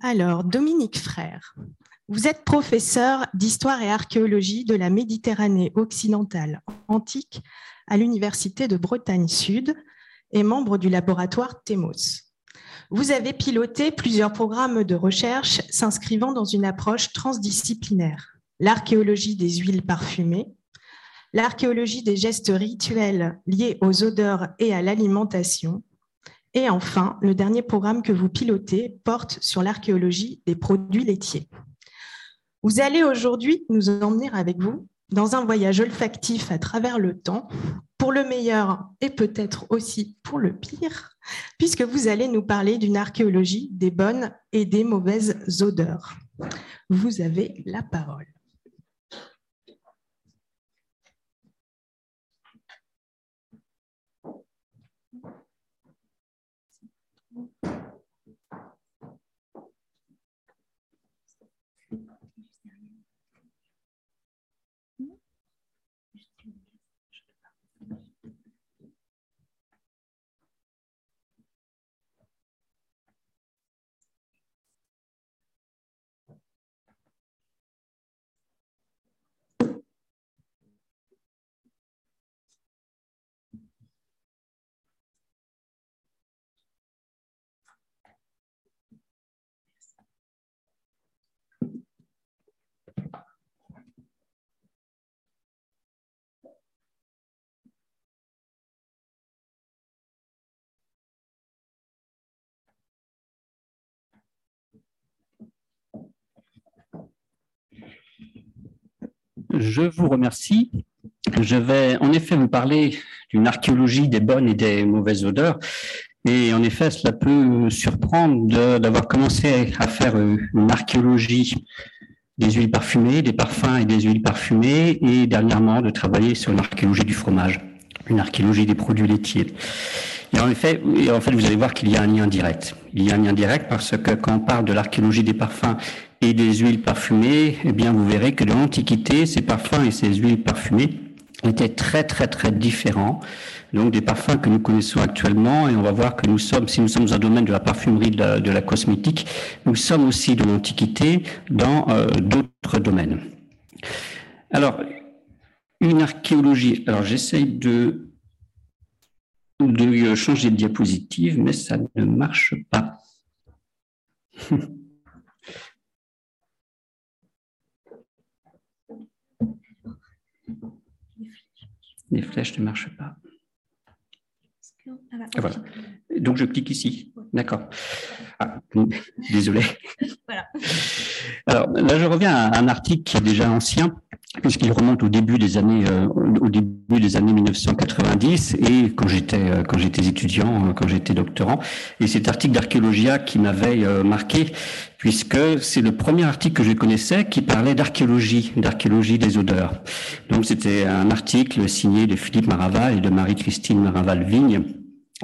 Alors, Dominique Frère, vous êtes professeur d'histoire et archéologie de la Méditerranée occidentale antique à l'Université de Bretagne Sud et membre du laboratoire TEMOS. Vous avez piloté plusieurs programmes de recherche s'inscrivant dans une approche transdisciplinaire. L'archéologie des huiles parfumées, l'archéologie des gestes rituels liés aux odeurs et à l'alimentation, et enfin, le dernier programme que vous pilotez porte sur l'archéologie des produits laitiers. Vous allez aujourd'hui nous emmener avec vous dans un voyage olfactif à travers le temps, pour le meilleur et peut-être aussi pour le pire, puisque vous allez nous parler d'une archéologie des bonnes et des mauvaises odeurs. Vous avez la parole. Je vous remercie. Je vais en effet vous parler d'une archéologie des bonnes et des mauvaises odeurs. Et en effet, cela peut surprendre d'avoir commencé à faire une archéologie des huiles parfumées, des parfums et des huiles parfumées, et dernièrement de travailler sur une archéologie du fromage, une archéologie des produits laitiers. Et en effet, et en fait, vous allez voir qu'il y a un lien direct. Il y a un lien direct parce que quand on parle de l'archéologie des parfums et des huiles parfumées, eh bien, vous verrez que dans l'Antiquité, ces parfums et ces huiles parfumées étaient très, très, très différents. Donc, des parfums que nous connaissons actuellement, et on va voir que nous sommes, si nous sommes dans un domaine de la parfumerie, de la, cosmétique, nous sommes aussi de l'Antiquité dans euh, d'autres domaines. Alors, une archéologie. Alors, j'essaye de, de changer de diapositive, mais ça ne marche pas. Les flèches ne marchent pas. Ah, voilà. Donc je clique ici. D'accord. Ah, désolé. Alors là, je reviens à un article qui est déjà ancien, puisqu'il remonte au début des années, euh, au début des années 1990 et quand j'étais euh, quand j'étais étudiant, euh, quand j'étais doctorant. Et cet article d'archéologia qui m'avait marqué, puisque c'est le premier article que je connaissais qui parlait d'archéologie, d'archéologie des odeurs. Donc c'était un article signé de Philippe Maraval et de Marie-Christine Maraval-Vigne.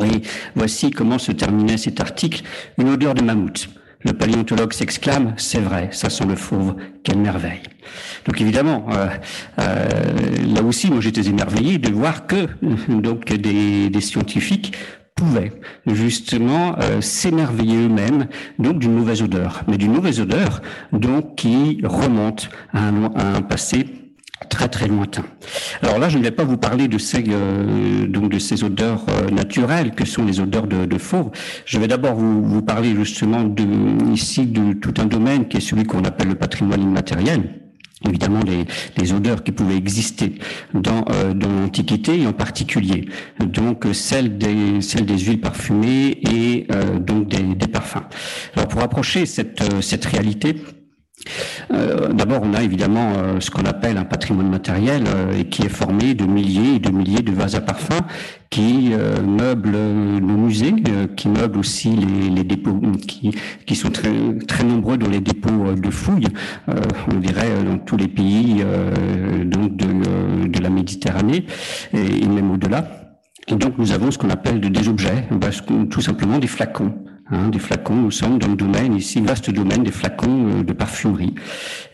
Et voici comment se terminait cet article. Une odeur de mammouth. Le paléontologue s'exclame, c'est vrai, ça sent le fauve, quelle merveille. Donc évidemment, euh, euh, là aussi, moi j'étais émerveillé de voir que donc des, scientifiques pouvaient justement euh, s'émerveiller eux-mêmes donc d'une mauvaise odeur, mais d'une mauvaise odeur donc qui remonte à un passé très très lointain. Alors là, je ne vais pas vous parler de ces euh, donc de ces odeurs euh, naturelles que sont les odeurs de, de fauve. Je vais d'abord vous, vous parler justement de ici de tout un domaine qui est celui qu'on appelle le patrimoine immatériel évidemment les, les, odeurs qui pouvaient exister dans, euh, dans l'Antiquité et en particulier donc celles des, celles des huiles parfumées et donc des, des, parfums. Alors pour approcher cette, cette réalité, euh, d'abord, on a évidemment euh, ce qu'on appelle un patrimoine matériel euh, et qui est formé de milliers et de milliers de vases à parfum qui meublent nos musées, qui meublent aussi les, dépôts, qui, sont très, nombreux dans les dépôts de fouilles, on dirait dans tous les pays donc de, de, la Méditerranée et, même au-delà. Et donc nous avons ce qu'on appelle des objets, tout simplement des flacons hein, des flacons. Nous sommes dans le domaine, ici, vaste domaine des flacons de parfumerie.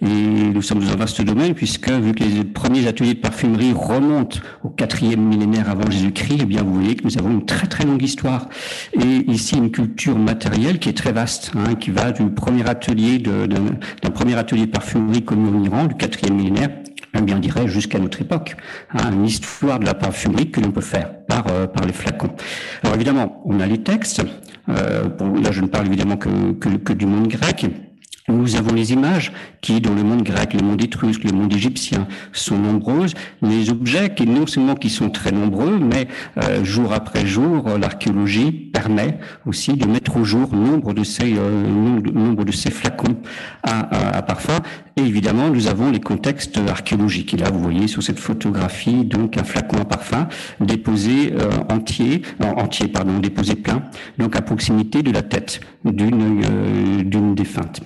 Et nous sommes dans un vaste domaine puisque, vu que les premiers ateliers de parfumerie remontent au quatrième millénaire avant Jésus-Christ, eh bien, vous voyez que nous avons une très très longue histoire. Et ici, une culture matérielle qui est très vaste, hein, qui va du premier atelier d'un premier atelier de parfumerie connu en Iran, du quatrième millénaire, eh bien, on dirait jusqu'à notre époque, hein, une histoire de la parfumerie que l'on peut faire par, euh, par les flacons. Alors évidemment, on a les textes. Euh, là, je ne parle évidemment que du monde grec. Nous avons les images qui, dans le monde grec, le monde étrusque, le monde égyptien, sont nombreuses. Les objets qui, non seulement qui sont très nombreux, mais euh, jour après jour, l'archéologie permet aussi de mettre au jour nombre de ces, euh, nombre, de ces flacons à, à, parfum. Et évidemment, nous avons les contextes archéologiques. Et là, vous voyez sur cette photographie, donc un flacon à parfum déposé euh, entier, entier, pardon, déposé plein, donc à proximité de la tête d'une d'une défunte.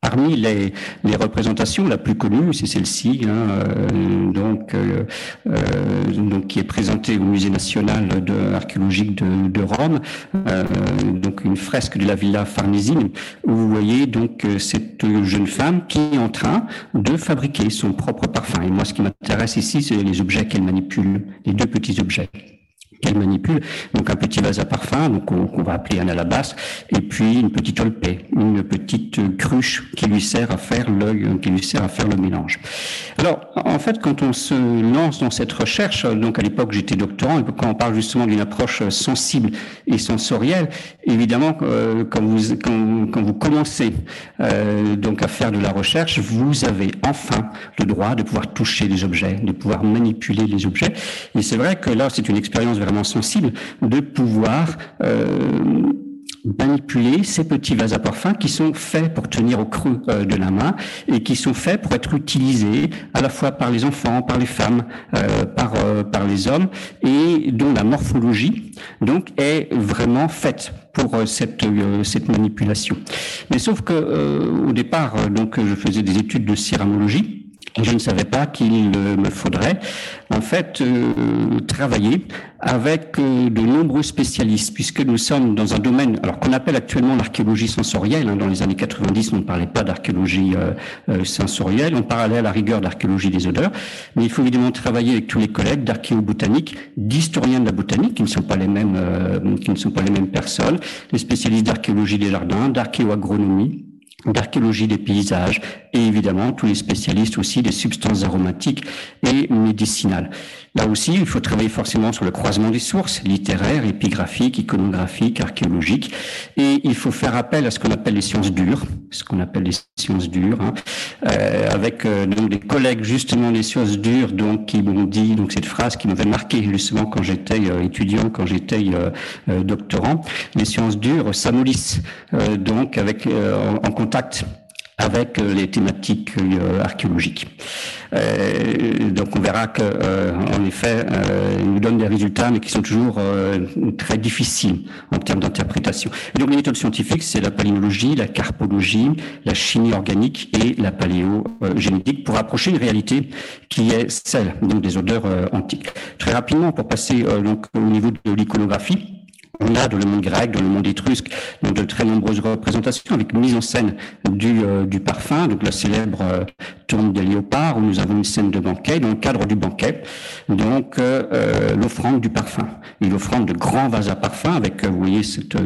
Parmi les, représentations, la plus connue, c'est celle-ci, hein, euh, donc, euh, euh, donc qui est présentée au Musée national archéologique de, de Rome, donc une fresque de la Villa Farnesine, où vous voyez donc cette jeune femme qui est en train de fabriquer son propre parfum. Et moi, ce qui m'intéresse ici, c'est les objets qu'elle manipule, les deux petits objets qu'elle manipule. Donc un petit vase à parfum, donc qu'on va appeler un alabastre, et puis une petite olpée, une petite cruche qui lui sert à faire le, qui lui sert à faire le mélange. Alors en fait, quand on se lance dans cette recherche, donc à l'époque j'étais doctorant, quand on parle justement d'une approche sensible et sensorielle, évidemment euh, quand vous quand, quand, vous commencez euh, donc à faire de la recherche, vous avez enfin le droit de pouvoir toucher les objets, de pouvoir manipuler les objets. Et c'est vrai que là, c'est une expérience sensible de pouvoir euh, manipuler ces petits vases à parfum qui sont faits pour tenir au creux euh, de la main et qui sont faits pour être utilisés à la fois par les enfants, par les femmes, euh, par, par les hommes et dont la morphologie donc est vraiment faite pour cette, cette manipulation. Mais sauf que au départ, donc je faisais des études de céramologie je ne savais pas qu'il me faudrait. En fait euh, travailler avec euh, de nombreux spécialistes, puisque nous sommes dans un domaine, alors qu'on appelle actuellement l'archéologie sensorielle. Hein, dans les années 90, on ne parlait pas d'archéologie euh, sensorielle, on parlait à la rigueur d'archéologie des odeurs, mais il faut évidemment travailler avec tous les collègues d'archéobotanique, d'historiens de la botanique, qui ne sont pas les mêmes, qui ne sont pas les mêmes personnes, les spécialistes d'archéologie des jardins, d'archéoagronomie d'archéologie des paysages et évidemment tous les spécialistes aussi des substances aromatiques et médicinales. Là aussi, il faut travailler forcément sur le croisement des sources littéraires, épigraphiques, iconographiques, archéologiques, et il faut faire appel à ce qu'on appelle les sciences dures, ce qu'on appelle les sciences dures, hein, euh, avec euh, donc des collègues justement des sciences dures, donc qui m'ont dit donc cette phrase qui m'avait marqué justement quand j'étais euh, étudiant, quand j'étais euh, doctorant, les sciences dures s'amollissent donc avec en, en contact avec euh, les thématiques euh, archéologiques. Euh, donc on verra que, en effet, ils nous donnent des résultats, mais qui sont toujours très difficiles en termes d'interprétation. Donc les méthodes scientifiques, c'est la palynologie, la carpologie, la chimie organique et la paléogénétique pour approcher une réalité qui est celle donc, des odeurs antiques. Très rapidement, pour passer donc au niveau de l'iconographie, on a dans le monde grec, dans le monde étrusque, donc de très nombreuses représentations avec mise en scène du, euh, du parfum, donc la célèbre euh, tombe des léopards, où nous avons une scène de banquet, dans le cadre du banquet, donc euh, euh l'offrande du parfum. Et l'offrande de grands vases à parfum, avec, vous voyez, cette,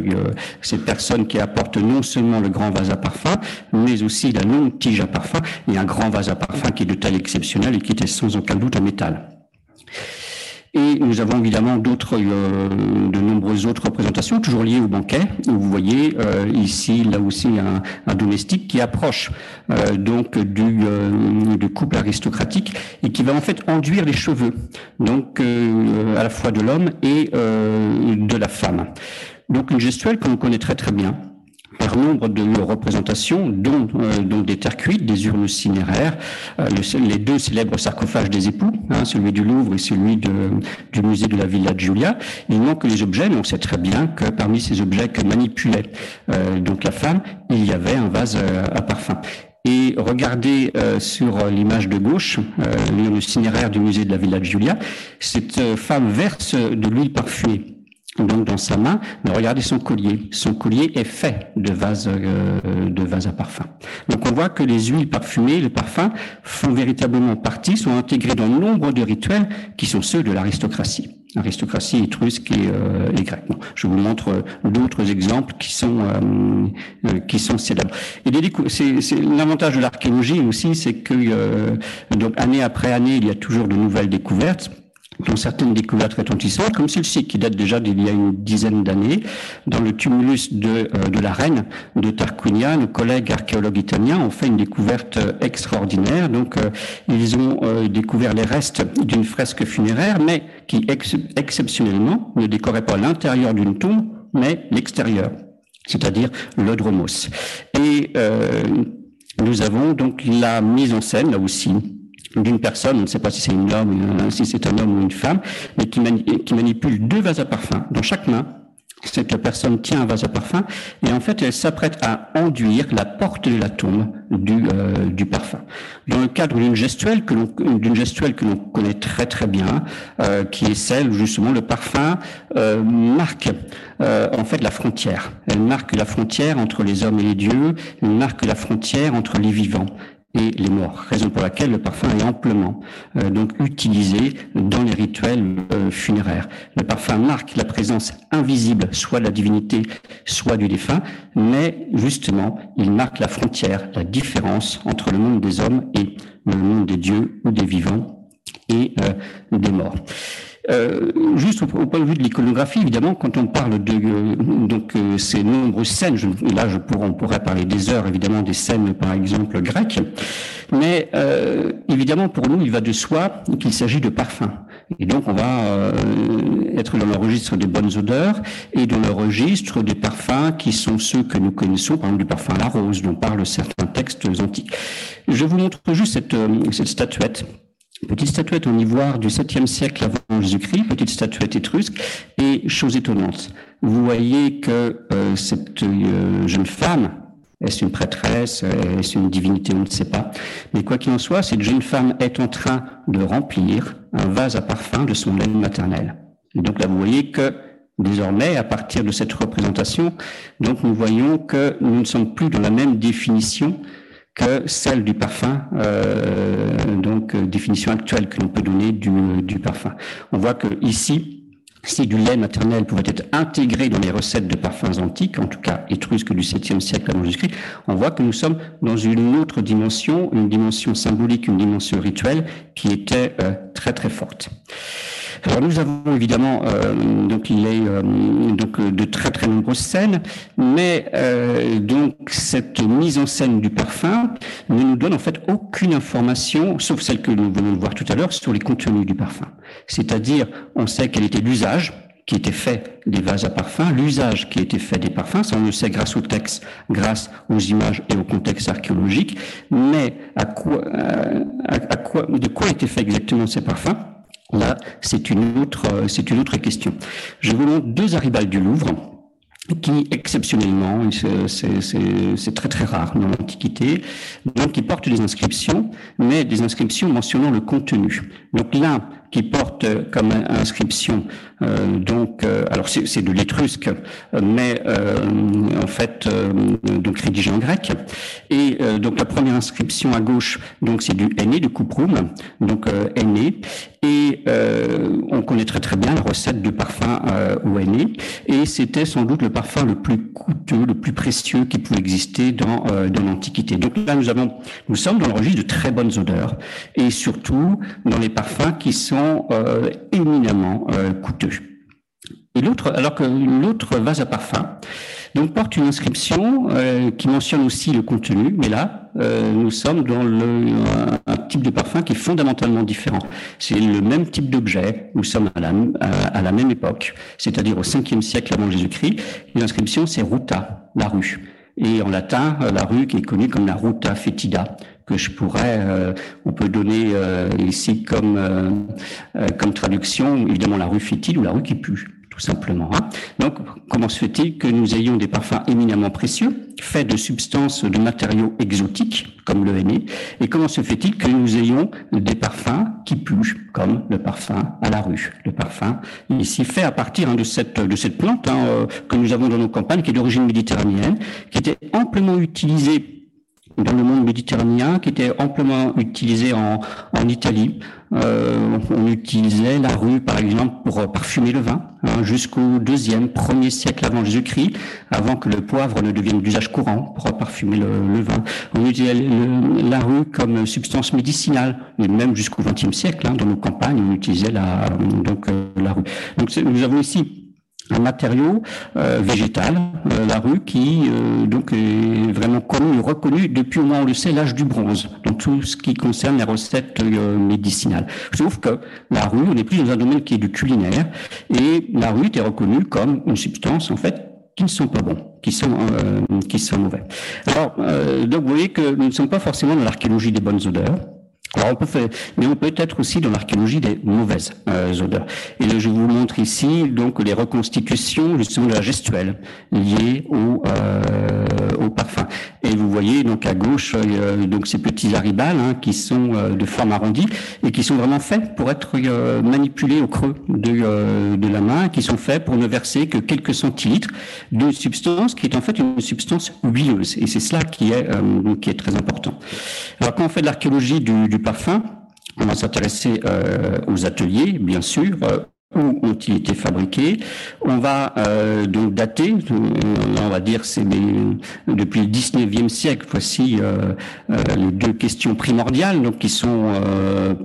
cette personne qui apporte non seulement le grand vase à parfum, mais aussi la longue tige à parfum, et un grand vase à parfum qui est de taille exceptionnelle et qui était sans aucun doute en métal. Et nous avons évidemment d'autres, euh, de nombreuses autres représentations, toujours liées au banquet. Vous voyez euh, ici, là aussi, un, un domestique qui approche euh, donc du, du, couple aristocratique et qui va en fait enduire les cheveux, donc à la fois de l'homme et de la femme. Donc une gestuelle que connaît très très bien par nombre de représentations, dont, euh, dont des terres cuites, des urnes cinéraires, euh, les deux célèbres sarcophages des époux, hein, celui du Louvre et celui de, du musée de la Villa Giulia. Il manque les objets, mais on sait très bien que parmi ces objets que manipulait euh, donc la femme, il y avait un vase à parfum. Et regardez sur l'image de gauche, euh, le cinéraire du musée de la Villa Giulia, cette femme verse de l'huile parfumée donc dans sa main, mais regardez son collier. Son collier est fait de vases, euh, de vases à parfum. Donc on voit que les huiles parfumées, les parfums font véritablement partie, sont intégrés dans nombre de rituels qui sont ceux de l'aristocratie. Aristocratie étrusque et, euh, et grecque. je vous montre euh, d'autres exemples qui sont euh, qui sont célèbres. Et l'avantage de l'archéologie aussi, c'est que donc année après année, il y a toujours de nouvelles découvertes dont certaines découvertes retentissantes, comme celle-ci qui date déjà d'il y a une dizaine d'années, dans le tumulus de, euh, de la reine de Tarquinia, nos collègues archéologues italiens ont fait une découverte euh, extraordinaire. Donc, euh, ils ont découvert les restes d'une fresque funéraire, mais qui exceptionnellement ne décorait pas l'intérieur d'une tombe, mais l'extérieur, c'est-à-dire le dromos. Et nous avons donc la mise en scène, là aussi, d'une personne, on ne sait pas si c'est une homme, si c'est un homme ou une femme, mais qui, manipule deux vases à parfum dans chaque main. La personne tient un vase à parfum et en fait elle s'apprête à enduire la porte de la tombe du, euh, du parfum. Dans le cadre d'une gestuelle que l'on d'une gestuelle que l'on connaît très très bien, euh, qui est celle où justement le parfum euh, marque euh, en fait la frontière. Elle marque la frontière entre les hommes et les dieux. Elle marque la frontière entre les vivants et les morts, raison pour laquelle le parfum est amplement euh, donc utilisé dans les rituels euh, funéraires. Le parfum marque la présence invisible soit de la divinité, soit du défunt, mais justement, il marque la frontière, la différence entre le monde des hommes et le monde des dieux ou des vivants et euh, des morts. Euh, juste au, point de vue de l'iconographie, évidemment, quand on parle de euh, donc euh, ces nombreuses scènes, je, là je pourrais, on pourrait parler des heures, évidemment, des scènes par exemple grecques, mais évidemment pour nous, il va de soi qu'il s'agit de parfums. Et donc on va être dans le registre des bonnes odeurs et dans le registre des parfums qui sont ceux que nous connaissons, par exemple du parfum à la rose dont parlent certains textes antiques. Je vous montre juste cette, cette statuette Petite statuette en ivoire du 7e siècle avant Jésus-Christ, petite statuette étrusque, et chose étonnante, vous voyez que euh, cette euh, jeune femme, est-ce une prêtresse, est-ce une divinité, on ne sait pas, mais quoi qu'il en soit, cette jeune femme est en train de remplir un vase à parfum de son lait maternel. Et donc là, vous voyez que désormais, à partir de cette représentation, donc nous voyons que nous ne sommes plus dans la même définition que celle du parfum, euh, donc euh, définition actuelle que l'on peut donner du, du parfum. On voit que ici, si du lait maternel pouvait être intégré dans les recettes de parfums antiques, en tout cas étrusques du 7e siècle avant Jésus-Christ, on voit que nous sommes dans une autre dimension, une dimension symbolique, une dimension rituelle qui était euh, très très forte. Alors nous avons évidemment euh, donc il est euh, donc euh, de très très nombreuses scènes, mais donc cette mise en scène du parfum ne nous donne en fait aucune information, sauf celle que nous venons de voir tout à l'heure, sur les contenus du parfum. C'est-à-dire, on sait quel était l'usage qui était fait des vases à parfum, l'usage qui était fait des parfums, ça on le sait grâce au texte, grâce aux images et au contexte archéologique, mais à quoi, à quoi, de quoi étaient faits exactement ces parfums? Là, c'est une autre, euh, c'est une autre question. Je vous montre deux aribales du Louvre qui exceptionnellement, c'est très très rare dans l'Antiquité, donc qui portent des inscriptions, mais des inscriptions mentionnant le contenu. Donc l'un qui porte comme inscription donc euh, alors c'est de l'étrusque mais euh, en fait donc rédigé en grec. Et donc la première inscription à gauche donc c'est du aîné de Cuprum donc aîné. Et on connaît très très bien la recette de parfum au aîné. Et c'était sans doute le parfum le plus coûteux le plus précieux qui pouvait exister dans dans l'Antiquité. Donc là nous avons nous sommes dans le registre de très bonnes odeurs. Et surtout dans les parfums qui sont euh, éminemment euh, coûteux. Et l'autre, alors que l'autre vase à parfum, donc porte une inscription euh, qui mentionne aussi le contenu, mais là, nous sommes dans le, un, type de parfum qui est fondamentalement différent. C'est le même type d'objet, nous sommes à la, à, la même époque, c'est-à-dire au 5e siècle avant Jésus-Christ. L'inscription, c'est ruta, la rue. Et en latin, la rue qui est connue comme la ruta fetida, que je pourrais, euh, on peut donner euh, ici comme euh, comme traduction, évidemment la rue fétide ou la rue qui pue tout simplement. Hein. Donc, comment se fait-il que nous ayons des parfums éminemment précieux fait de substances, de matériaux exotiques, comme le henné? Et comment se fait-il que nous ayons des parfums qui puent, comme le parfum à la rue, le parfum ici fait à partir hein, de cette de cette plante hein, euh, que nous avons dans nos campagnes, qui est d'origine méditerranéenne, qui était amplement utilisée dans le monde méditerranéen, qui était amplement utilisé en, en Italie. Euh, on utilisait la rue, par exemple, pour parfumer le vin, hein, jusqu'au deuxième, premier siècle avant Jésus-Christ, avant que le poivre ne devienne d'usage courant pour parfumer le, vin. On utilisait la rue comme substance médicinale, et même jusqu'au XXe siècle, hein, dans nos campagnes, on utilisait la, donc, euh, la rue. Donc nous avons ici un matériau euh, végétal, euh, la rue, qui euh, donc est vraiment connu reconnu depuis au moins, on le sait, l'âge du bronze, dans tout ce qui concerne les recettes médicinales. Sauf que la rue, on n'est plus dans un domaine qui est du culinaire, et la rue est reconnue comme une substance, en fait, qui ne sont pas bons, qui sont qui sont mauvais. Alors, donc vous voyez que nous ne sommes pas forcément dans l'archéologie des bonnes odeurs, alors on peut faire, mais on peut être aussi dans l'archéologie des mauvaises euh, odeurs. Et là, je vous montre ici donc les reconstitutions justement de la gestuelle liée au, euh, au parfum. Et vous voyez donc à gauche euh, donc ces petits aribales hein, qui sont euh, de forme arrondie et qui sont vraiment faits pour être euh, manipulés au creux de, de la main, qui sont faits pour ne verser que quelques centilitres de substance qui est en fait une substance huileuse. Et c'est cela qui est qui est très important. Alors quand on fait de l'archéologie du, du parfum. On va s'intéresser euh, aux ateliers, bien sûr, euh, où ont-ils été fabriqués. On va euh, donc dater, on va dire c'est depuis le 19e siècle, voici les deux questions primordiales qui sont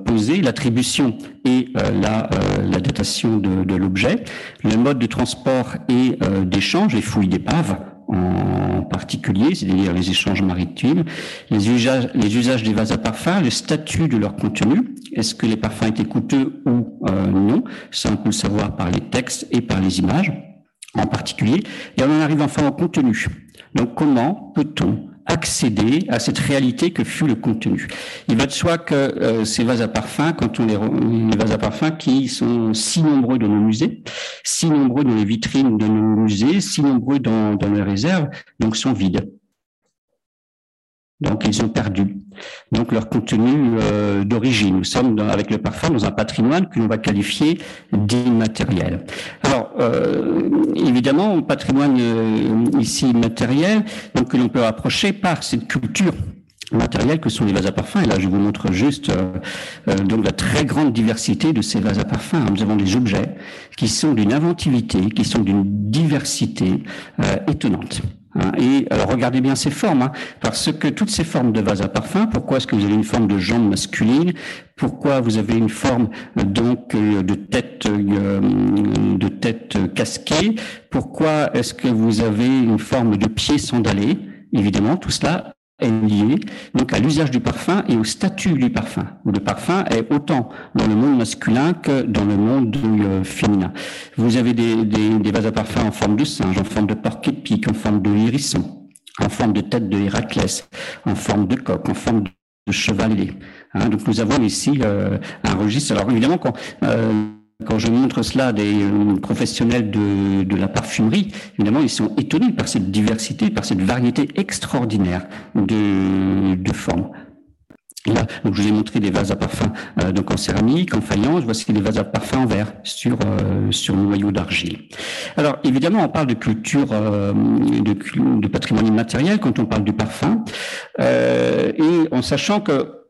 posées, l'attribution et la, datation de, de l'objet, le mode de transport et d'échange, les fouilles d'épave en particulier, c'est-à-dire les échanges maritimes, les usages, les usages des vases à parfum, le statut de leur contenu, est-ce que les parfums étaient coûteux ou euh, non, ça on peut le savoir par les textes et par les images en particulier, et on en arrive enfin au contenu. Donc comment peut-on accéder à cette réalité que fut le contenu. Il va de soi que euh, ces vases à parfum, quand on les, les vases à parfum qui sont si nombreux dans nos musées, si nombreux dans les vitrines de nos musées, si nombreux dans, dans les réserves, donc sont vides. Donc ils ont perdu donc leur contenu euh, d'origine. Nous sommes avec le parfum dans un patrimoine que l'on va qualifier d'immatériel. Alors euh, évidemment, patrimoine euh, ici immatériel, donc que l'on peut approcher par cette culture matérielle que sont les vases à parfum. Et là, je vous montre juste donc la très grande diversité de ces vases à parfum. Nous avons des objets qui sont d'une inventivité, qui sont d'une diversité étonnante. Hein, et regardez bien ces formes, hein, parce que toutes ces formes de vase à parfum, pourquoi est-ce que vous avez une forme de jambe masculine? Pourquoi vous avez une forme euh, donc euh, de tête euh, de tête casquée? Pourquoi est-ce que vous avez une forme de pied sandalé? Évidemment, tout cela est lié donc à l'usage du parfum et au statut du parfum. Le parfum est autant dans le monde masculin que dans le monde euh, féminin. Vous avez des, des, des, vases à parfum en forme de singe, en forme de porc-épic, en forme de hérisson, en forme de tête de Héraclès, en forme de coq, en forme de chevalier. Hein, donc nous avons ici euh, un registre. Alors évidemment, quand euh, quand je montre cela à des euh, professionnels de, de, la parfumerie, évidemment, ils sont étonnés par cette diversité, par cette variété extraordinaire de, de formes. Donc je vous ai montré des vases à parfum euh, donc en céramique, en faïence. Voici des vases à parfum en verre sur euh, sur noyau d'argile. Alors évidemment, on parle de culture euh, de, de, patrimoine immatériel quand on parle du parfum, euh, et en sachant que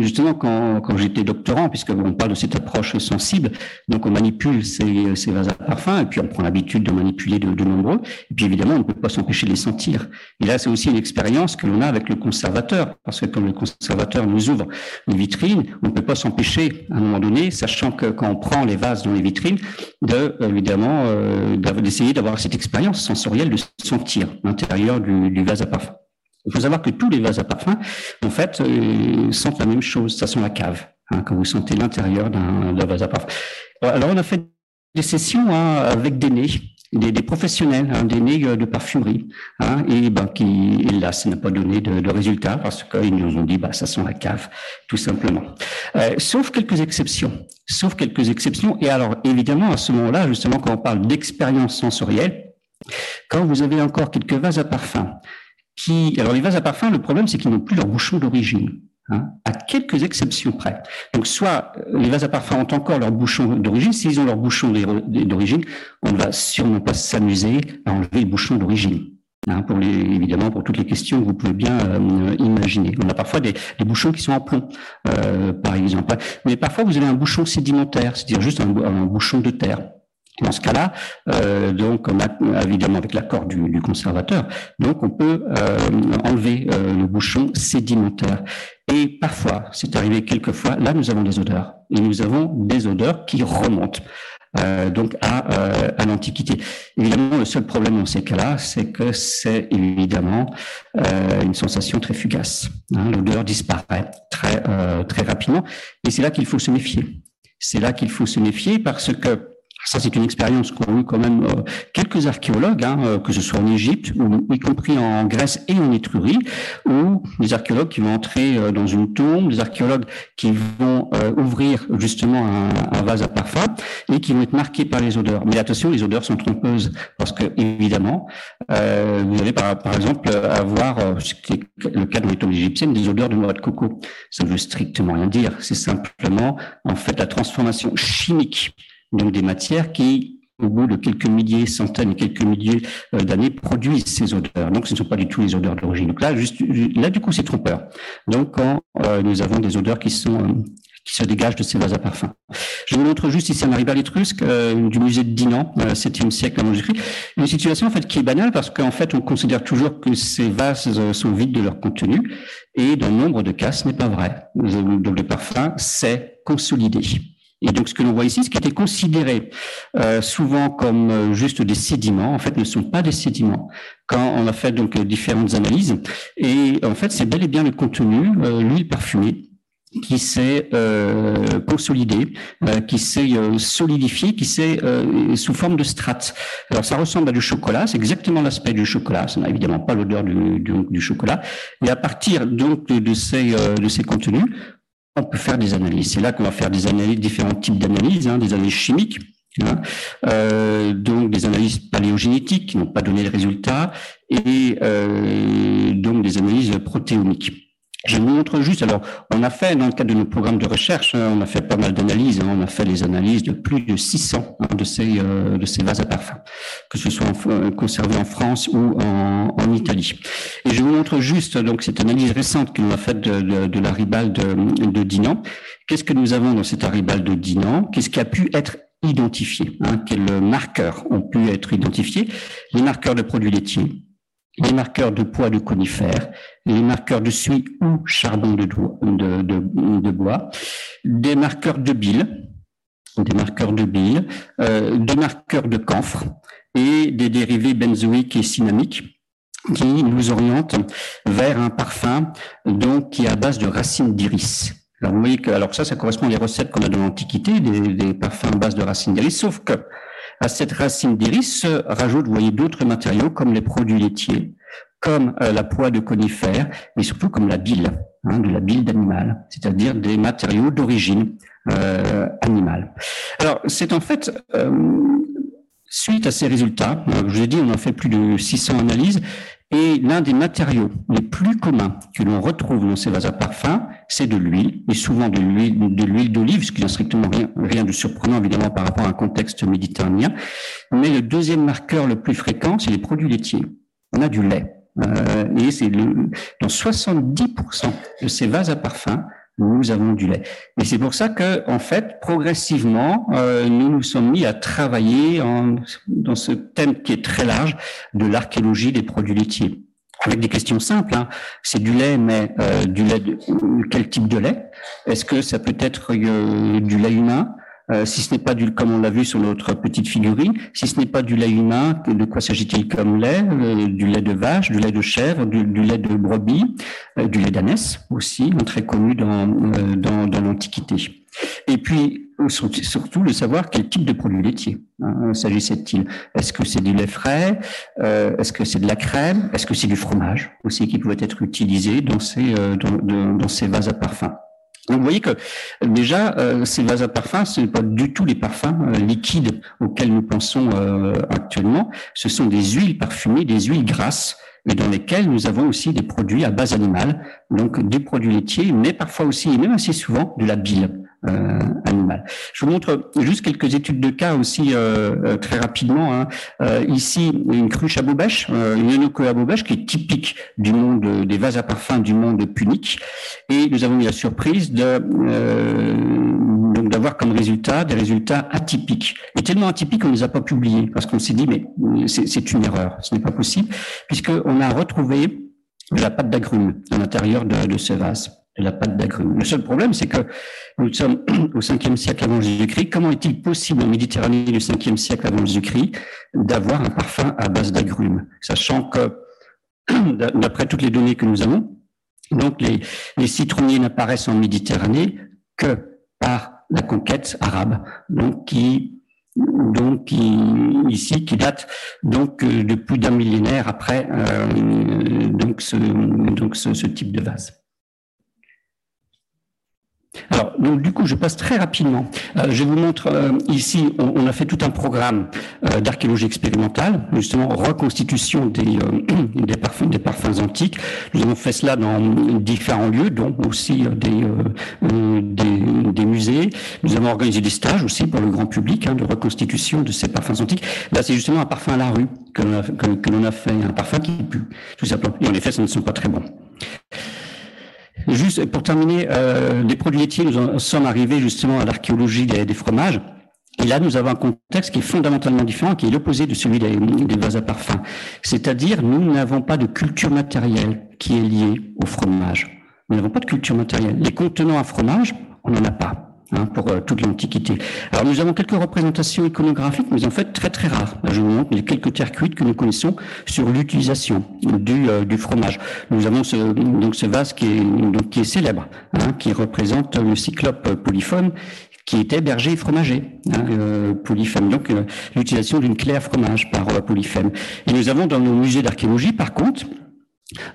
justement, quand, quand j'étais doctorant, puisque on parle de cette approche sensible, donc on manipule ces, ces vases à parfum, et puis on prend l'habitude de manipuler de, nombreux, et puis évidemment, on ne peut pas s'empêcher de les sentir. Et là, c'est aussi une expérience que l'on a avec le conservateur, parce que comme le conservateur nous ouvre une vitrine, on ne peut pas s'empêcher, à un moment donné, sachant que quand on prend les vases dans les vitrines, de, évidemment, euh, d'essayer d'avoir cette expérience sensorielle de sentir l'intérieur du, du vase à parfum. Il faut savoir que tous les vases à parfum, en fait, euh, sentent la même chose. Ça sent la cave, hein, quand vous sentez l'intérieur d'un vase à parfum. Alors, on a fait des sessions hein, avec des nez, des, des professionnels, hein, des nez euh, de parfumerie, hein, et ben, qui, ça n'a pas donné de, de résultat parce qu'ils nous ont dit, bah, ça sent la cave, tout simplement. Euh, sauf quelques exceptions, sauf quelques exceptions. Et alors, évidemment, à ce moment-là, justement, quand on parle d'expérience sensorielle, quand vous avez encore quelques vases à parfum qui, alors les vases à parfum, le problème c'est qu'ils n'ont plus leur bouchon d'origine. Hein, à quelques exceptions près. Donc, soit les vases à parfum ont encore leur bouchon d'origine. S'ils ont leur bouchon d'origine, on ne va sûrement pas s'amuser à enlever le bouchon d'origine. Hein, pour les, évidemment, pour toutes les questions que vous pouvez bien euh, imaginer. On a parfois des, bouchons qui sont en plomb, euh, par exemple. Mais parfois, vous avez un bouchon sédimentaire, c'est-à-dire juste un, bouchon de terre. Dans ce cas-là, euh, donc évidemment avec l'accord du, du, conservateur, donc on peut euh, enlever euh, le bouchon sédimentaire. Et parfois, c'est arrivé quelques fois, là nous avons des odeurs. Et nous avons des odeurs qui remontent. Euh, donc à, euh, à l'Antiquité. Évidemment, le seul problème dans ces cas-là, c'est que c'est évidemment euh, une sensation très fugace. Hein, L'odeur disparaît très très rapidement, et c'est là qu'il faut se méfier. C'est là qu'il faut se méfier parce que ça, c'est une expérience qu'ont eu quand même euh, quelques archéologues, hein, euh, que ce soit en Égypte, y compris en Grèce et en Étrurie, ou des archéologues qui vont entrer euh, dans une tombe, des archéologues qui vont ouvrir justement un, vase à parfum et qui vont être marqués par les odeurs. Mais attention, les odeurs sont trompeuses parce que évidemment, vous allez par, par exemple avoir, c'était le cas dans les tombes égyptiennes, des odeurs de noix de coco. Ça ne veut strictement rien dire. C'est simplement en fait la transformation chimique donc des matières qui, au bout de quelques milliers, centaines, quelques milliers euh, d'années, produisent ces odeurs. Donc, ce ne sont pas du tout les odeurs d'origine. Donc là, juste, là, du coup, c'est trompeur. Donc, quand euh, nous avons des odeurs qui sont euh, qui se dégagent de ces vases à parfum. Je vous montre juste ici un aribal étrusque du musée de Dinan, 7e siècle avant Jésus-Christ. Une situation en fait qui est banale parce qu'en fait on considère toujours que ces vases sont vides de leur contenu et dans nombre de cas ce n'est pas vrai. Donc le parfum s'est consolidé. Et donc, ce que l'on voit ici, ce qui était considéré euh, souvent comme euh, juste des sédiments, en fait, ne sont pas des sédiments. Quand on a fait donc différentes analyses, et en fait, c'est bel et bien le contenu, euh, l'huile parfumée, qui s'est euh, consolidé, euh, qui s'est euh, solidifié, qui s'est sous forme de strates. Alors ça ressemble à du chocolat, c'est exactement l'aspect du chocolat, ça n'a évidemment pas l'odeur du, du, chocolat. Et à partir donc de ces, de ces contenus, on peut faire des analyses. C'est là qu'on va faire des analyses, différents types d'analyses, hein, des analyses chimiques, hein, euh, donc des analyses paléogénétiques qui n'ont pas donné de résultats, et euh, donc des analyses protéomiques. Je vous montre juste, alors, on a fait, dans le cadre de nos programmes de recherche, hein, on a fait pas mal d'analyses, hein, on a fait les analyses de plus de 600 hein, de, ces, euh, de ces vases à parfum, que ce soit en, conservés en France ou en, Italie. Et je vous montre juste, donc, cette analyse récente que nous a faite de, de, de la de, Dinan. Qu'est-ce que nous avons dans cette ribale de Dinan? Qu'est-ce qui a pu être identifié hein, Quels marqueurs ont pu être identifiés? Les marqueurs de produits laitiers, les marqueurs de poids de conifères, les marqueurs de suie ou charbon de bois, des marqueurs de bile, des marqueurs de bile, euh, des marqueurs de camphre et des dérivés benzoïques et cinnamiques qui nous orientent vers un parfum donc qui est à base de racines d'iris. Alors vous voyez que alors ça, ça correspond à des recettes qu'on a de l'Antiquité, des, des, parfums à base de racines d'iris, sauf que à cette racine d'iris se rajoutent, vous voyez, d'autres matériaux comme les produits laitiers, comme euh, la poix de conifères, mais surtout comme la bile, hein, de la bile d'animal, c'est-à-dire des matériaux d'origine euh, animale. Alors, c'est en fait euh, suite à ces résultats, euh, je vous ai dit, on a fait plus de 600 analyses, et l'un des matériaux les plus communs que l'on retrouve dans ces vases à parfum, c'est de l'huile, et souvent de l'huile d'olive, ce qui n'a strictement rien, rien de surprenant évidemment par rapport à un contexte méditerranéen. Mais le deuxième marqueur le plus fréquent, c'est les produits laitiers. On a du lait. Euh, et c'est dans 70% de ces vases à parfum, nous avons du lait. Et c'est pour ça que, en fait, progressivement, euh, nous nous sommes mis à travailler en, dans ce thème qui est très large de l'archéologie des produits laitiers. Avec des questions simples, hein. c'est du lait, mais euh, du lait de, quel type de lait? Est-ce que ça peut être euh, du lait humain? Euh, si ce n'est pas du, comme on l'a vu sur notre petite figurine, si ce n'est pas du lait humain, de quoi s'agit-il comme lait euh, Du lait de vache, du lait de chèvre, du, lait de brebis, euh, du lait d'ânesse aussi, très connu dans, dans, dans l'Antiquité. Et puis, surtout, le savoir quel type de produit laitier hein, s'agissait-il. Est-ce que c'est du lait frais Est-ce que c'est de la crème Est-ce que c'est du fromage aussi qui pouvait être utilisé dans ces, dans, dans ces vases à parfum donc vous voyez que déjà, euh, ces vases à parfum, ce n'est pas du tout les parfums euh, liquides auxquels nous pensons euh, actuellement. Ce sont des huiles parfumées, des huiles grasses mais dans lesquels nous avons aussi des produits à base animale, donc des produits laitiers, mais parfois aussi, et même assez souvent, de la bile. Euh, animal. Je vous montre juste quelques études de cas aussi euh, euh, très rapidement. Hein. ici, une cruche à Bobèche, une enochoe à Bobèche qui est typique du monde des vases à parfum du monde punique. Et nous avons eu la surprise de d'avoir comme résultat des résultats atypiques. Et tellement atypiques qu'on ne les a pas publiés parce qu'on s'est dit mais c'est une erreur, ce n'est pas possible puisqu'on a retrouvé la pâte d'agrumes à l'intérieur de, de ce vase de la pâte d'agrumes. Le seul problème, c'est que nous sommes au 5e siècle avant Jésus-Christ. Comment est-il possible en Méditerranée du 5e siècle avant Jésus-Christ d'avoir un parfum à base d'agrumes, sachant que, d'après toutes les données que nous avons, donc les, citronniers n'apparaissent en Méditerranée que par la conquête arabe, donc qui donc qui, ici qui date donc de plus d'un millénaire après euh, donc ce, donc ce type de vase. Alors, donc, du coup, je passe très rapidement. Euh, je vous montre euh, ici, on, a fait tout un programme euh, d'archéologie expérimentale, justement reconstitution des, parfums, des parfums antiques. Nous avons fait cela dans différents lieux, dont aussi des, musées. Nous avons organisé des stages aussi pour le grand public hein, de reconstitution de ces parfums antiques. Là, c'est justement un parfum à la rue que l'on a, a fait, un parfum qui pue, tout simplement. Et en effet, ce ne sont pas très bons. Juste pour terminer, euh, produits laitiers, nous en sommes arrivés justement à l'archéologie des, fromages. Et là, nous avons un contexte qui est fondamentalement différent, qui est l'opposé de celui des, des vases à parfum. C'est-à-dire, nous n'avons pas de culture matérielle qui est liée au fromage. Nous n'avons pas de culture matérielle. Les contenants à fromage, on n'en a pas. Hein, pour euh, toute l'Antiquité. Alors nous avons quelques représentations iconographiques, mais en fait très très rares. Je vous montre les quelques terres cuites que nous connaissons sur l'utilisation du, euh, du fromage. Nous avons ce, donc ce vase qui est, donc, qui est célèbre, hein, qui représente le cyclope polyphone qui était berger et fromager, hein, euh, polyphème. Donc l'utilisation d'une clé à fromage par polyphème. Et nous avons dans nos musées d'archéologie, par contre,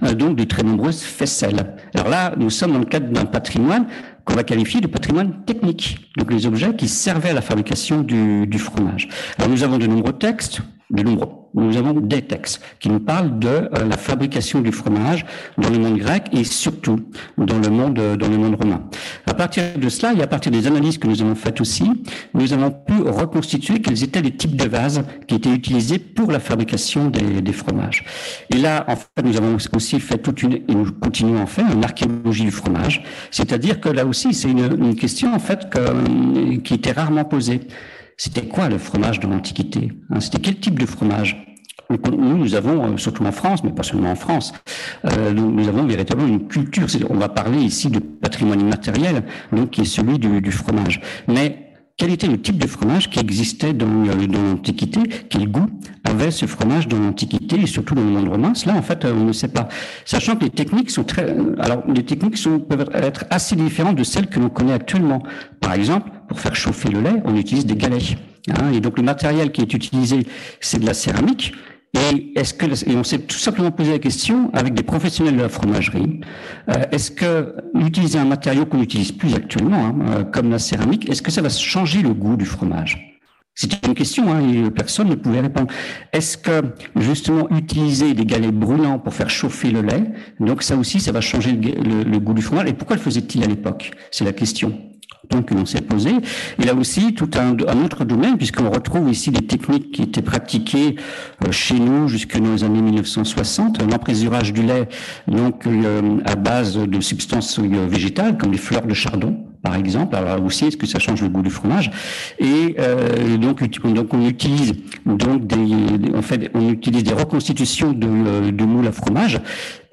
donc de très nombreuses faisselles. Alors là, nous sommes dans le cadre d'un patrimoine qu'on va qualifier de patrimoine technique, donc les objets qui servaient à la fabrication du, du fromage. Alors nous avons de nombreux textes, de nombreux. Nous avons des textes qui nous parlent de euh, la fabrication du fromage dans le monde grec et surtout dans le monde dans le monde romain. À partir de cela et à partir des analyses que nous avons faites aussi, nous avons pu reconstituer quels étaient les types de vases qui étaient utilisés pour la fabrication des, des fromages. Et là, en fait, nous avons aussi fait toute une et nous continuons à faire une archéologie du fromage, c'est-à-dire que là aussi c'est une, une, question en fait que, qui était rarement posée c'était quoi le fromage de l'Antiquité hein, C'était quel type de fromage? Nous, nous avons, euh, surtout en France, mais pas seulement en France, euh, nous, avons véritablement une culture. On va parler ici de patrimoine immatériel, donc qui est celui du, du fromage. Mais quel était le type de fromage qui existait dans, euh, l'Antiquité, quel goût avait ce fromage dans l'Antiquité et surtout dans le monde romain. Cela, en fait, on ne sait pas. Sachant que les techniques sont très, alors les techniques peuvent être assez différentes de celles que l'on connaît actuellement. Par exemple, pour faire chauffer le lait, on utilise des galets. Hein, et donc le matériel qui est utilisé, c'est de la céramique. Et est-ce que et on s'est tout simplement posé la question avec des professionnels de la fromagerie euh, est-ce que utiliser un matériau qu'on n'utilise plus actuellement, hein, euh, comme la céramique, est-ce que ça va changer le goût du fromage? C'était une question hein, et personne ne pouvait répondre. Est-ce que justement utiliser des galets brûlants pour faire chauffer le lait, donc ça aussi, ça va changer le, le goût du fromage? Et pourquoi le faisait-il à l'époque? C'est la question donc l'on s'est posé. Et là aussi, tout un, un autre domaine, puisqu'on retrouve ici des techniques qui étaient pratiquées euh, chez nous jusque dans les années 1960, l'emprésurage du lait, donc euh, à base de substances euh, végétales comme les fleurs de chardon, par exemple. Alors aussi, est-ce que ça change le goût du fromage? Et euh, donc, on utilise donc des, en fait, on utilise des reconstitutions de, de moules à fromage,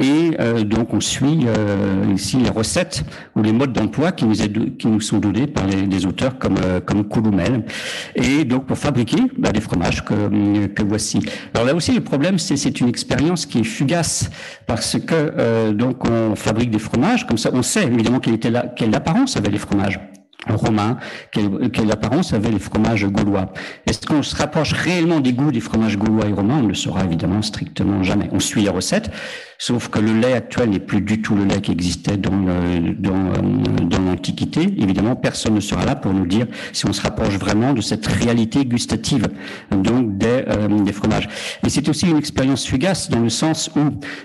et euh, donc on suit euh, ici les recettes ou les modes d'emploi qui nous sont donnés par les, auteurs comme euh, comme Couloumel, et donc pour fabriquer bah, des fromages que voici. Alors là aussi, le problème, c'est c'est une expérience qui est fugace parce que donc on fabrique des fromages comme ça, on sait évidemment quelle était la, quelle apparence avait les fromages. Romain, quelle, apparence avaient les fromages gaulois. Est-ce qu'on se rapproche réellement des goûts des fromages gaulois et romains? On ne le saura évidemment strictement jamais. On suit les recettes, sauf que le lait actuel n'est plus du tout le lait qui existait dans, dans, euh, dans l'Antiquité. Évidemment, personne ne sera là pour nous dire si on se rapproche vraiment de cette réalité gustative donc des, euh, des fromages. Et c'est aussi une expérience fugace dans le sens où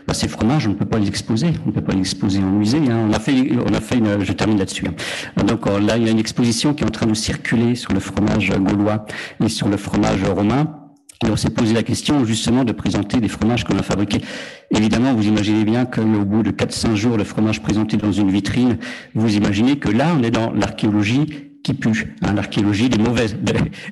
bah, ces fromages, on ne peut pas les exposer, on ne peut pas les exposer en musée. Hein. On a fait, on a fait une, je termine là-dessus. Hein. Donc là, il y a une exposition qui est en train de circuler sur le fromage gaulois et sur le fromage romain. Et on s'est posé la question justement de présenter des fromages qu'on a fabriqués. Évidemment, vous imaginez bien qu'au bout de 4-5 jours, le fromage présenté dans une vitrine, vous imaginez que là, on est dans l'archéologie qui pue, l'archéologie des mauvaises,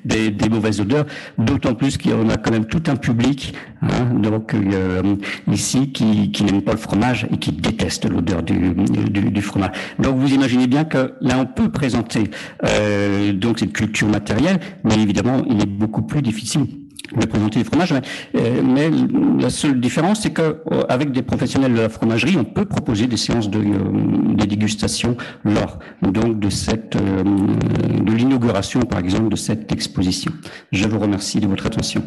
des, des, mauvaises odeurs, d'autant plus qu'on a quand même tout un public hein, donc euh, ici qui, qui n'aime pas le fromage et qui déteste l'odeur du, du, du, fromage. Donc vous imaginez bien que là on peut présenter euh, donc cette culture matérielle, mais évidemment il est beaucoup plus difficile de présenter du fromage. Mais, euh, la seule différence, c'est qu'avec euh, des professionnels de la fromagerie, on peut proposer des séances de, euh, de dégustation lors donc de cette de l'inauguration, par exemple, de cette exposition. Je vous remercie de votre attention.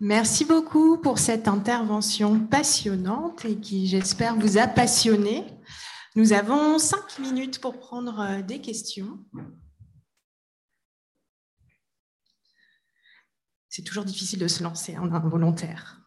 Merci beaucoup pour cette intervention passionnante et qui, j'espère, vous a passionné. Nous avons cinq minutes pour prendre euh, des questions. C'est toujours difficile de se lancer en involontaire.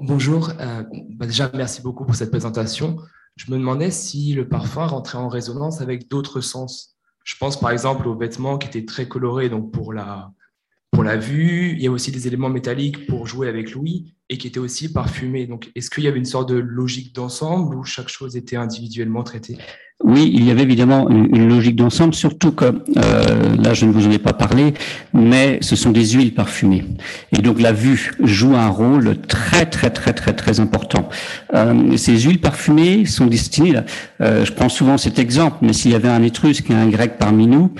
Bonjour, euh, bah, déjà merci beaucoup pour cette présentation. Je me demandais si le parfum rentrait en résonance avec d'autres sens. Je pense par exemple aux vêtements qui étaient très colorés donc pour la, pour la vue. Il y a aussi des éléments métalliques pour jouer avec l'ouïe et qui étaient aussi parfumés. Donc est-ce qu'il y avait une sorte de logique d'ensemble où chaque chose était individuellement traitée? Oui, il y avait évidemment une, logique d'ensemble, surtout que euh, là, je ne vous en ai pas parlé, mais ce sont des huiles parfumées. Et donc la vue joue un rôle très, très, très, très, très important. Euh, ces huiles parfumées sont destinées, euh, je prends souvent cet exemple, mais s'il y avait un Étrusque et un Grec parmi nous,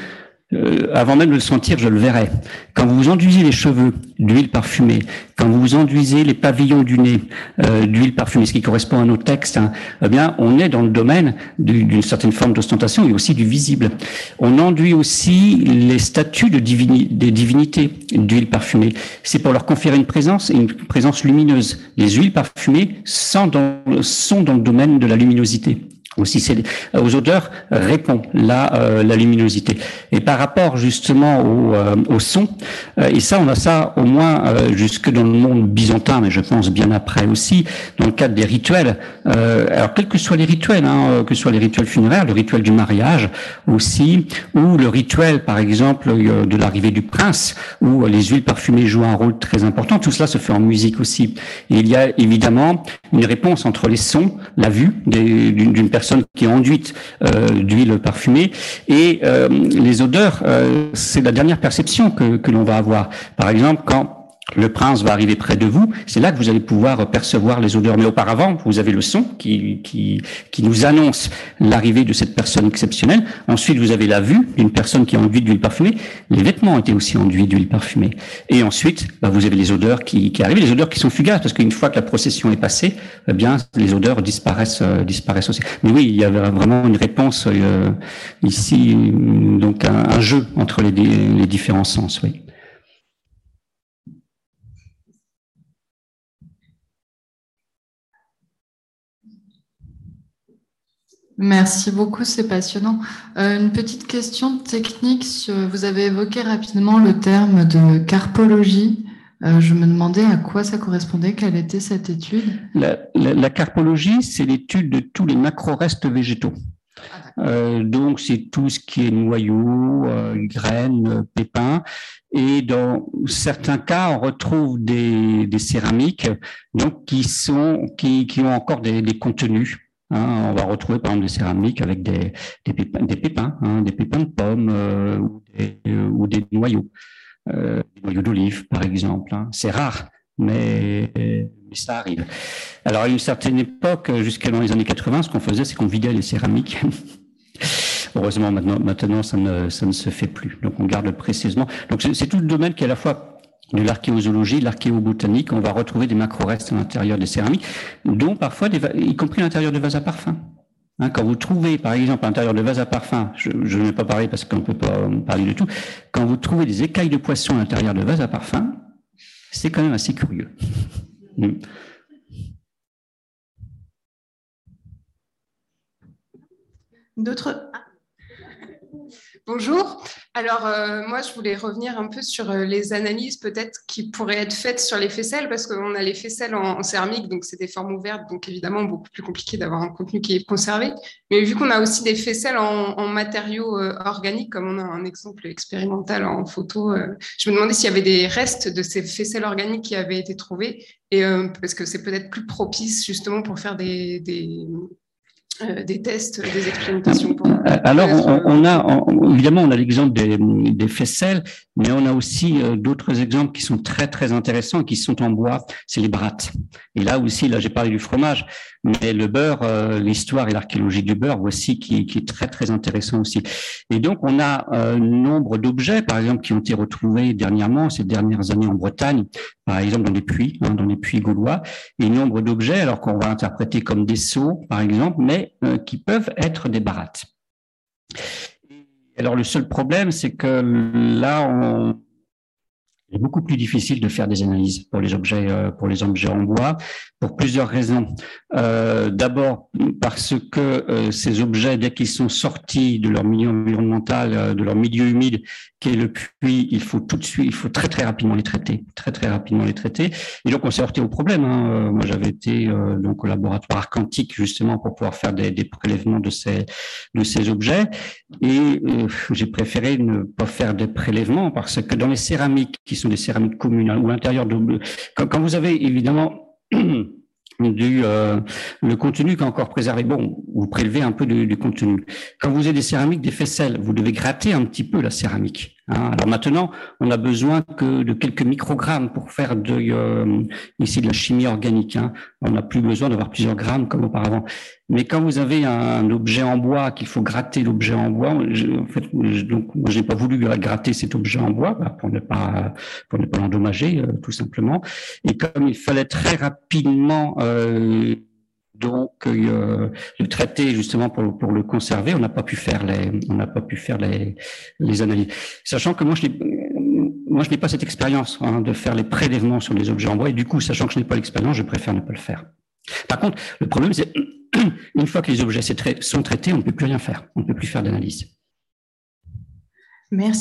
euh, avant même de le sentir, je le verrai. Quand vous vous enduisez les cheveux d'huile parfumée, quand vous vous enduisez les pavillons du nez euh, d'huile parfumée, ce qui correspond à nos textes, hein, eh bien, on est dans le domaine d'une certaine forme d'ostentation et aussi du visible. On enduit aussi les statues de des divinités d'huile parfumée. C'est pour leur conférer une présence une présence lumineuse. Les huiles parfumées sont dans le domaine de la luminosité aussi euh, aux odeurs répond la, euh, la luminosité. Et par rapport justement au, euh, au son, et ça on a ça au moins jusque dans le monde byzantin, mais je pense bien après aussi, dans le cadre des rituels. alors quels que soient les rituels, hein, que soit les rituels funéraires, le rituel du mariage aussi, ou le rituel par exemple de l'arrivée du prince, où les huiles parfumées jouent un rôle très important, tout cela se fait en musique aussi. Et il y a évidemment une réponse entre les sons, la vue d'une personne qui est enduite euh, d'huile parfumée. Et euh, les odeurs, euh, c'est la dernière perception que, que l'on va avoir. Par exemple, quand le prince va arriver près de vous, c'est là que vous allez pouvoir percevoir les odeurs. Mais auparavant, vous avez le son qui, qui, qui nous annonce l'arrivée de cette personne exceptionnelle. Ensuite, vous avez la vue d'une personne qui est enduite d'huile parfumée. Les vêtements étaient aussi enduits d'huile parfumée. Et ensuite, bah, vous avez les odeurs qui, qui, arrivent, les odeurs qui sont fugaces, parce qu'une fois que la procession est passée, eh bien, les odeurs disparaissent, euh, disparaissent aussi. Mais oui, il y avait vraiment une réponse euh, ici, donc un, un, jeu entre les, les différents sens. Oui. Merci beaucoup, c'est passionnant. Euh, une petite question technique. Vous avez évoqué rapidement le terme de carpologie. Euh, je me demandais à quoi ça correspondait, quelle était cette étude? La, carpologie, c'est l'étude de tous les macro-restes végétaux. Ah, euh, donc, c'est tout ce qui est noyaux, graines, pépins. Et dans certains cas, on retrouve des, céramiques donc, qui, sont, qui, qui ont encore des, des contenus Hein, on va retrouver par exemple des céramiques avec des, pépins, des pépins, hein, des pépins de pommes euh, ou, des, ou, des, noyaux. des noyaux d'olive, par exemple. Hein. C'est rare, mais, mais, ça arrive. Alors, à une certaine époque, jusqu'à dans les années 80, ce qu'on faisait, c'est qu'on vidait les céramiques. Heureusement, maintenant, maintenant ça, ne, ça ne se fait plus. Donc, on garde précisément. Donc, c'est tout le domaine qui est à la fois de l'archéozoologie, de l'archéobotanique, on va retrouver des macro-restes à l'intérieur des céramiques, dont parfois, des, y compris à l'intérieur de vases à parfum. Hein, quand vous trouvez, par exemple, à l'intérieur de vases à parfum, je, ne vais pas parler parce qu'on ne peut pas parler du tout, quand vous trouvez des écailles de poisson à l'intérieur de vases à parfum, c'est quand même assez curieux. Mm. D'autres Bonjour. Alors, euh, moi, je voulais revenir un peu sur euh, les analyses peut-être qui pourraient être faites sur les faisselles, parce qu'on a les faisselles en, céramique, donc c'est des formes ouvertes, donc évidemment beaucoup plus compliqué d'avoir un contenu qui est conservé. Mais vu qu'on a aussi des faisselles en, matériaux euh, organiques, comme on a un exemple expérimental en photo, je me demandais s'il y avait des restes de ces faisselles organiques qui avaient été trouvés, et, parce que c'est peut-être plus propice justement pour faire des euh, des tests, des expérimentations euh, Alors, on, a évidemment on a l'exemple des, des, faisselles, mais on a aussi euh, d'autres exemples qui sont très très intéressants, qui sont en bois. C'est les brattes. Et là aussi, là j'ai parlé du fromage, mais le beurre, l'histoire et l'archéologie du beurre, voici qui, qui, est très très intéressant aussi. Et donc on a un nombre d'objets, par exemple, qui ont été retrouvés dernièrement, ces dernières années en Bretagne, par exemple dans les puits, hein, dans les puits gaulois, et nombre d'objets, alors qu'on va interpréter comme des seaux, par exemple, mais euh, qui peuvent être des barates. Alors le seul problème, c'est que là, on, c'est beaucoup plus difficile de faire des analyses pour les objets, euh, pour les objets en bois, pour plusieurs raisons. Euh, D'abord parce que ces objets, dès qu'ils sont sortis de leur milieu environnemental, de leur milieu humide, qui est le puits, il faut tout de suite, il faut très très rapidement les traiter, très très rapidement les traiter. Et donc on s'est heurté au problème. Hein. Moi j'avais été donc au laboratoire Arcantique justement pour pouvoir faire des, des prélèvements de ces de ces objets, et j'ai préféré ne pas faire des prélèvements parce que dans les céramiques qui sont des céramiques communes hein, ou l'intérieur de quand, quand vous avez évidemment du euh, le contenu qui est encore préservé. Bon, vous prélevez un peu du, contenu. Quand vous avez des céramiques, des faisselles, vous devez gratter un petit peu la céramique. Hein. Alors maintenant, on a besoin que de quelques microgrammes pour faire de euh, ici de la chimie organique. Hein. On n'a plus besoin d'avoir plusieurs grammes comme auparavant. Mais quand vous avez un objet en bois qu'il faut gratter l'objet en bois, en fait, donc j'ai pas voulu gratter cet objet en bois bah, pour ne pas pour ne pas l'endommager euh, tout simplement. Et comme il fallait très rapidement euh, donc euh, le traiter justement pour, pour le conserver, on n'a pas pu faire les on n'a pas pu faire les, les analyses, sachant que moi je moi je n'ai pas cette expérience hein, de faire les prélèvements sur les objets en bois et du coup sachant que je n'ai pas l'expérience, je préfère ne pas le faire. Par contre, le problème c'est une fois que les objets sont traités, on ne peut plus rien faire, on ne peut plus faire d'analyse. Merci.